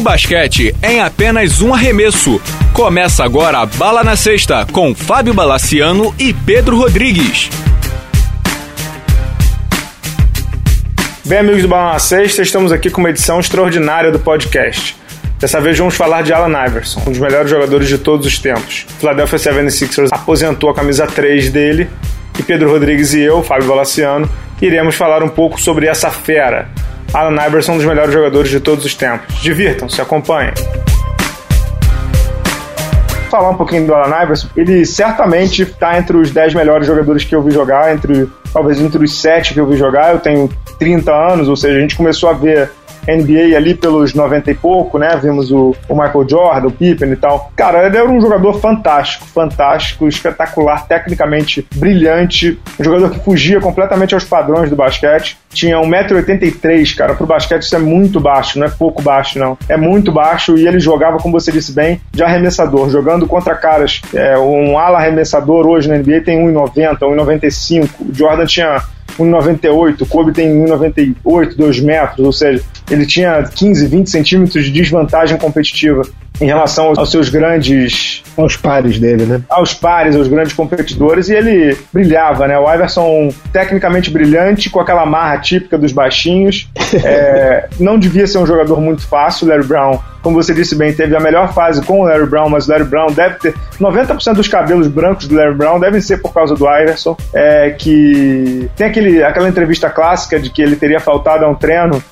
Basquete em apenas um arremesso. Começa agora a Bala na Sexta com Fábio Balaciano e Pedro Rodrigues. Bem, amigos do Bala na Sexta, estamos aqui com uma edição extraordinária do podcast. Dessa vez vamos falar de Alan Iverson, um dos melhores jogadores de todos os tempos. Philadelphia 76ers aposentou a camisa 3 dele e Pedro Rodrigues e eu, Fábio Balaciano, iremos falar um pouco sobre essa fera, Alan Iverson, um dos melhores jogadores de todos os tempos. Divirtam-se, acompanhem. Falar um pouquinho do Alan Iverson, ele certamente está entre os 10 melhores jogadores que eu vi jogar, entre talvez entre os 7 que eu vi jogar. Eu tenho 30 anos, ou seja, a gente começou a ver NBA ali pelos 90 e pouco, né? Vimos o, o Michael Jordan, o Pippen e tal. Cara, ele era um jogador fantástico, fantástico, espetacular, tecnicamente brilhante, um jogador que fugia completamente aos padrões do basquete. Tinha 1,83m, cara. Pro basquete isso é muito baixo, não é pouco baixo, não. É muito baixo e ele jogava, como você disse bem, de arremessador, jogando contra caras. É, um ala arremessador hoje na NBA tem 1,90, 1,95. O Jordan tinha 1,98, o Kobe tem 1,98, 2 metros, ou seja, ele tinha 15, 20 centímetros de desvantagem competitiva em relação aos seus grandes. Aos pares dele, né? Aos pares, aos grandes competidores, e ele brilhava, né? O Iverson, tecnicamente brilhante, com aquela marra típica dos baixinhos. é, não devia ser um jogador muito fácil, Larry Brown. Como você disse bem, teve a melhor fase com o Larry Brown, mas o Larry Brown deve ter. 90% dos cabelos brancos do Larry Brown devem ser por causa do Iverson. É, que tem aquele, aquela entrevista clássica de que ele teria faltado a um treino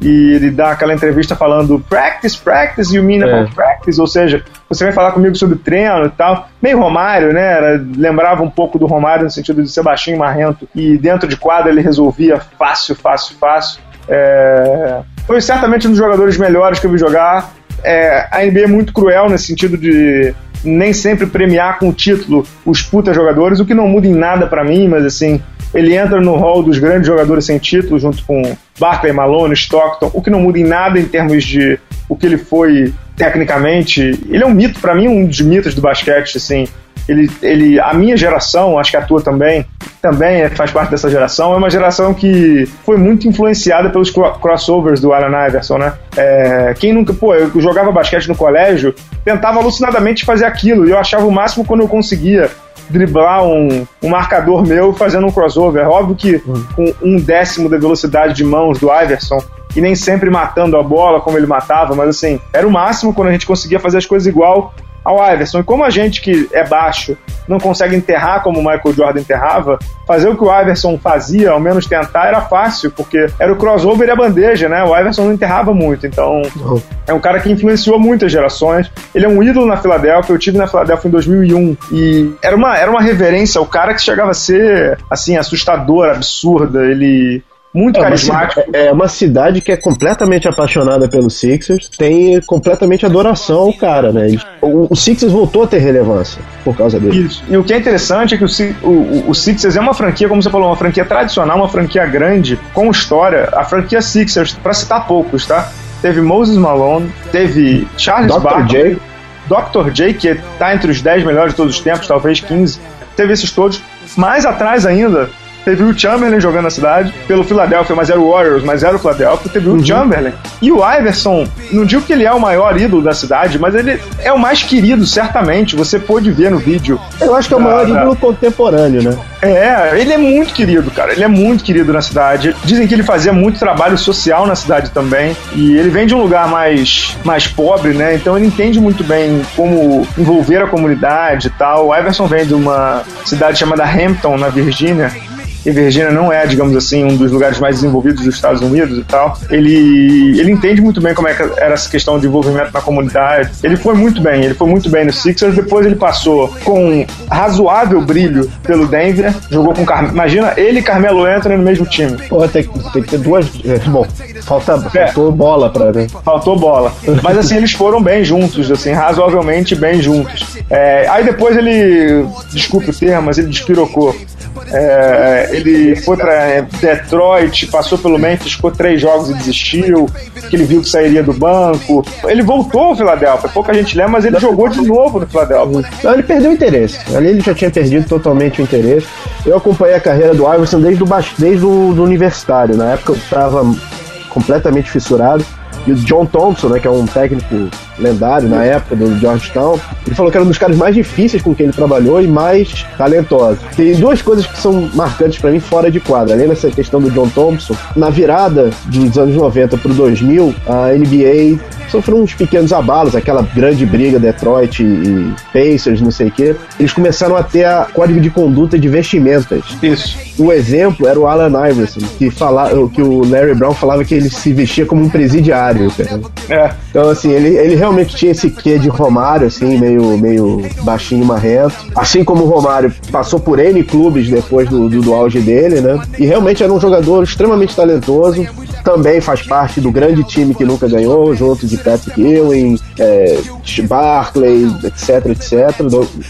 e ele dá aquela entrevista falando practice, practice, you mean about é. practice, ou seja, você vai falar comigo sobre treino e tal. Meio Romário, né? Era, lembrava um pouco do Romário no sentido de ser baixinho, marrento, e dentro de quadra ele resolvia fácil, fácil, fácil. É... Foi certamente um dos jogadores melhores que eu vi jogar. É, a NBA é muito cruel nesse sentido de nem sempre premiar com o título os puta jogadores, o que não muda em nada para mim, mas assim, ele entra no hall dos grandes jogadores sem título, junto com Barkley, Malone, Stockton, o que não muda em nada em termos de o que ele foi tecnicamente. Ele é um mito, para mim, um dos mitos do basquete, assim. Ele, ele, a minha geração, acho que a tua também, também é, faz parte dessa geração, é uma geração que foi muito influenciada pelos crossovers do Allen Iverson, né? É, quem nunca, pô, eu jogava basquete no colégio, tentava alucinadamente fazer aquilo, e eu achava o máximo quando eu conseguia driblar um, um marcador meu fazendo um crossover. Óbvio que com um décimo da velocidade de mãos do Iverson, e nem sempre matando a bola como ele matava, mas assim, era o máximo quando a gente conseguia fazer as coisas igual ao Iverson. E como a gente que é baixo não consegue enterrar como o Michael Jordan enterrava, fazer o que o Iverson fazia, ao menos tentar, era fácil, porque era o crossover e a bandeja, né? O Iverson não enterrava muito, então é um cara que influenciou muitas gerações. Ele é um ídolo na Filadélfia, eu tive na Filadélfia em 2001 e era uma, era uma reverência, o cara que chegava a ser, assim, assustador, absurda, ele muito é carismático. Uma é uma cidade que é completamente apaixonada pelos Sixers, tem completamente adoração ao cara, né? O, o Sixers voltou a ter relevância por causa dele. Isso. E o que é interessante é que o, o, o Sixers é uma franquia, como você falou, uma franquia tradicional, uma franquia grande, com história. A franquia Sixers, para citar poucos, tá? Teve Moses Malone, teve Charles Dr. Barkley, Dr. J, que está entre os 10 melhores de todos os tempos, talvez 15. Teve esses todos. Mais atrás ainda, Teve o Chamberlain jogando na cidade, pelo Philadelphia, mas era o Warriors, mas era o Philadelphia. Teve uhum. o Chamberlain. E o Iverson, não digo que ele é o maior ídolo da cidade, mas ele é o mais querido, certamente. Você pôde ver no vídeo. Eu acho que é o maior ídolo contemporâneo, né? É, ele é muito querido, cara. Ele é muito querido na cidade. Dizem que ele fazia muito trabalho social na cidade também. E ele vem de um lugar mais, mais pobre, né? Então ele entende muito bem como envolver a comunidade e tal. O Iverson vem de uma cidade chamada Hampton, na Virgínia e Virgínia não é, digamos assim, um dos lugares mais desenvolvidos dos Estados Unidos e tal, ele, ele entende muito bem como é que era essa questão de envolvimento na comunidade. Ele foi muito bem, ele foi muito bem no Sixers, depois ele passou com razoável brilho pelo Denver, jogou com Car... imagina ele e Carmelo Anthony no mesmo time. Pô, tem, tem que ter duas, é, bom, falta, é. faltou bola para ver. Faltou bola. Mas assim, eles foram bem juntos, assim, razoavelmente bem juntos. É, aí depois ele, desculpe o termo, mas ele despirocou. É, ele foi para Detroit, passou pelo Memphis, ficou três jogos e desistiu, que ele viu que sairia do banco. Ele voltou ao Philadelphia, pouca gente lembra, mas ele jogou de novo no Philadelphia. Não, ele perdeu o interesse. Ali ele já tinha perdido totalmente o interesse. Eu acompanhei a carreira do Iverson desde o, desde o do universitário. Na época eu estava completamente fissurado. E o John Thompson, né, que é um técnico lendário na época do Georgetown, ele falou que era um dos caras mais difíceis com quem ele trabalhou e mais talentoso. Tem duas coisas que são marcantes para mim fora de quadra, além dessa questão do John Thompson. Na virada dos anos 90 pro 2000, a NBA sofreu uns pequenos abalos, aquela grande briga Detroit e Pacers, não sei o quê. Eles começaram a ter a código de conduta de vestimentas. Isso. O exemplo era o Alan Iverson, que, fala, que o Larry Brown falava que ele se vestia como um presidiário, cara. É. Então, assim, ele, ele realmente tinha esse quê de Romário, assim, meio, meio baixinho e marrento. Assim como o Romário passou por N clubes depois do, do, do auge dele, né? E realmente era um jogador extremamente talentoso. Também faz parte do grande time que nunca ganhou, junto de Patrick Ewing, é, Barclay, etc, etc.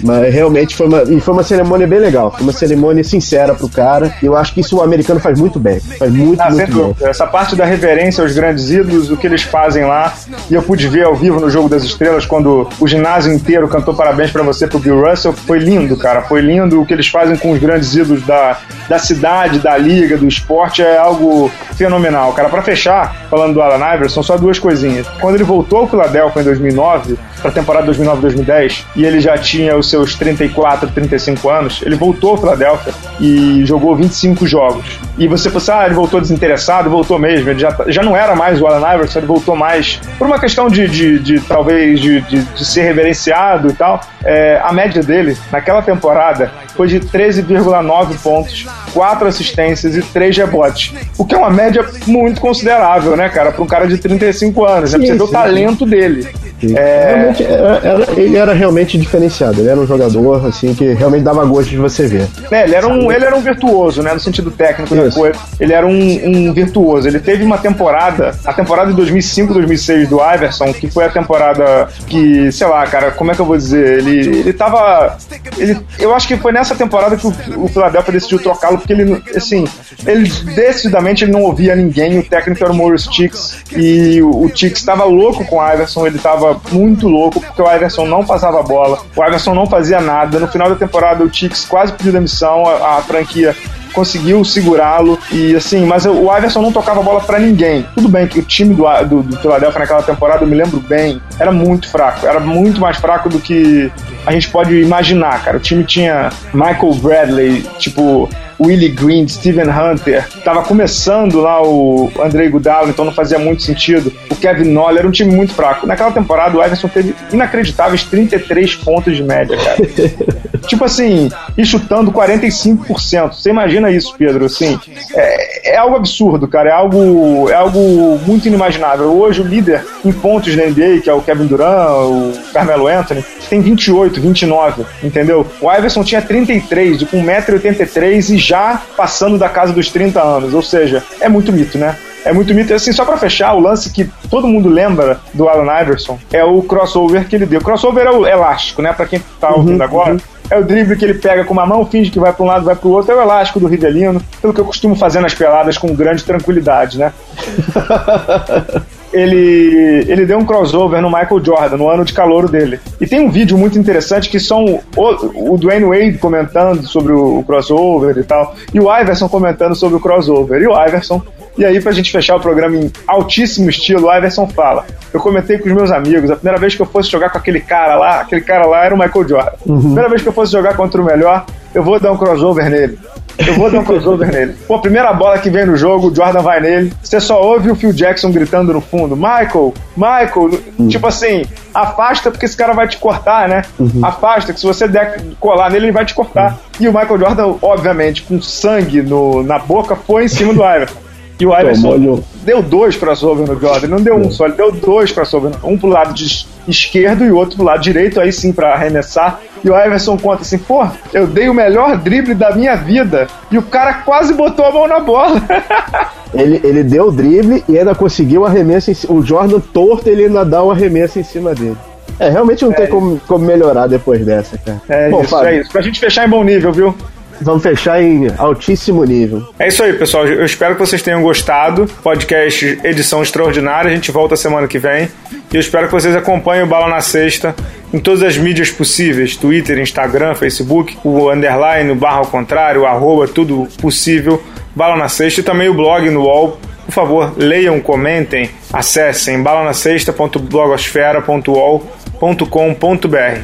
Mas realmente foi uma, e foi uma cerimônia bem legal. Foi uma cerimônia sincera pro cara. E eu acho que isso o americano faz muito bem. Faz muito, ah, muito bem. Essa parte da reverência aos grandes ídolos, o que eles fazem lá. E eu pude ver ao vivo no Jogo das Estrelas quando o ginásio inteiro cantou parabéns para você pro Bill Russell. Foi lindo, cara. Foi lindo o que eles fazem com os grandes ídolos da, da cidade, da liga, do esporte. É algo fenomenal, cara. Para fechar, falando do Alan Iverson, só duas coisinhas. Quando ele voltou ao Philadelphia em 2009, para a temporada 2009-2010, e ele já tinha os seus 34, 35 anos, ele voltou ao Philadelphia e jogou 25 jogos. E você pensa, ah, ele voltou desinteressado, voltou mesmo, ele já, já não era mais o Alan Iverson, ele voltou mais por uma questão de, de, de talvez, de, de, de, ser reverenciado e tal. É, a média dele, naquela temporada, foi de 13,9 pontos, 4 assistências e 3 rebotes. O que é uma média muito considerável, né, cara, para um cara de 35 anos. Né? Você vê o talento dele. É... Realmente, era, era, ele era realmente diferenciado. Ele era um jogador assim que realmente dava gosto de você ver. É, ele era um, ele era um virtuoso, né? No sentido técnico da coisa. Ele era um, um, virtuoso. Ele teve uma temporada, a temporada de 2005, 2006 do Iverson, que foi a temporada que, sei lá, cara, como é que eu vou dizer? Ele, ele tava. Ele, eu acho que foi nessa temporada que o, o Philadelphia decidiu trocá-lo, porque ele, assim, ele decididamente ele não ouvia ninguém. O técnico era o Maurice Chicks e o, o Chicks estava louco com o Iverson. Ele tava muito louco, porque o Iverson não passava a bola, o Iverson não fazia nada. No final da temporada, o Tix quase pediu demissão, a, a franquia conseguiu segurá-lo e assim, mas o Iverson não tocava bola para ninguém. Tudo bem que o time do, do, do Philadelphia naquela temporada, eu me lembro bem, era muito fraco, era muito mais fraco do que a gente pode imaginar, cara. O time tinha Michael Bradley, tipo, Willie Green, Steven Hunter, tava começando lá o Andrei Gudalo, então não fazia muito sentido. O Kevin Noller era um time muito fraco. Naquela temporada o Everson teve inacreditáveis 33 pontos de média, cara. tipo assim, e chutando 45%. Você imagina isso, Pedro? Assim, é, é, algo absurdo, cara. É algo, é algo muito inimaginável. Hoje o líder em pontos na NBA, que é o Kevin Durant, o Carmelo Anthony, tem 28, 29, entendeu? O Iverson tinha 33, com 1,83m e já passando da casa dos 30 anos. Ou seja, é muito mito, né? É muito mito. Assim, só para fechar, o lance que todo mundo lembra do Allen Iverson é o crossover que ele deu. O crossover é o elástico, né? Para quem tá uhum, ouvindo uhum, agora. Uhum. É o drible que ele pega com uma mão, finge que vai para um lado, vai para o outro. É o elástico do Rivelino, pelo que eu costumo fazer nas peladas com grande tranquilidade, né? ele, ele deu um crossover no Michael Jordan, no ano de calouro dele. E tem um vídeo muito interessante que são o, o Dwayne Wade comentando sobre o, o crossover e tal, e o Iverson comentando sobre o crossover. E o Iverson e aí, pra gente fechar o programa em altíssimo estilo, o Iverson fala: Eu comentei com os meus amigos, a primeira vez que eu fosse jogar com aquele cara lá, aquele cara lá era o Michael Jordan. Uhum. A primeira vez que eu fosse jogar contra o melhor, eu vou dar um crossover nele. Eu vou dar um crossover nele. Pô, primeira bola que vem no jogo, o Jordan vai nele. Você só ouve o Phil Jackson gritando no fundo: Michael, Michael. Uhum. Tipo assim, afasta porque esse cara vai te cortar, né? Uhum. Afasta, que se você der colar nele, ele vai te cortar. Uhum. E o Michael Jordan, obviamente, com sangue no, na boca, foi em cima do Iverson. E o Iverson deu dois crossover no Jordan, não deu um só, ele deu dois crossover, um pro lado de esquerdo e o outro pro lado direito, aí sim para arremessar. E o Iverson conta assim: pô, eu dei o melhor drible da minha vida e o cara quase botou a mão na bola. ele, ele deu o drible e ainda conseguiu o arremesso. Em, o Jordan torto, ele ainda dá o um arremesso em cima dele. É, realmente não é tem como, como melhorar depois dessa, cara. É Bom, isso, Fábio, é isso. Pra gente fechar em bom nível, viu? Vamos fechar em altíssimo nível. É isso aí, pessoal. Eu espero que vocês tenham gostado. Podcast edição extraordinária. A gente volta semana que vem. E eu espero que vocês acompanhem o Bala na Sexta em todas as mídias possíveis: Twitter, Instagram, Facebook, o underline, o barra ao contrário, o arroba, tudo possível. Bala na Sexta e também o blog no UOL. Por favor, leiam, comentem, Acessem balanacesta.blogosfera.ol.com.br.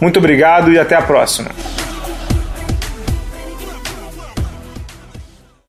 Muito obrigado e até a próxima.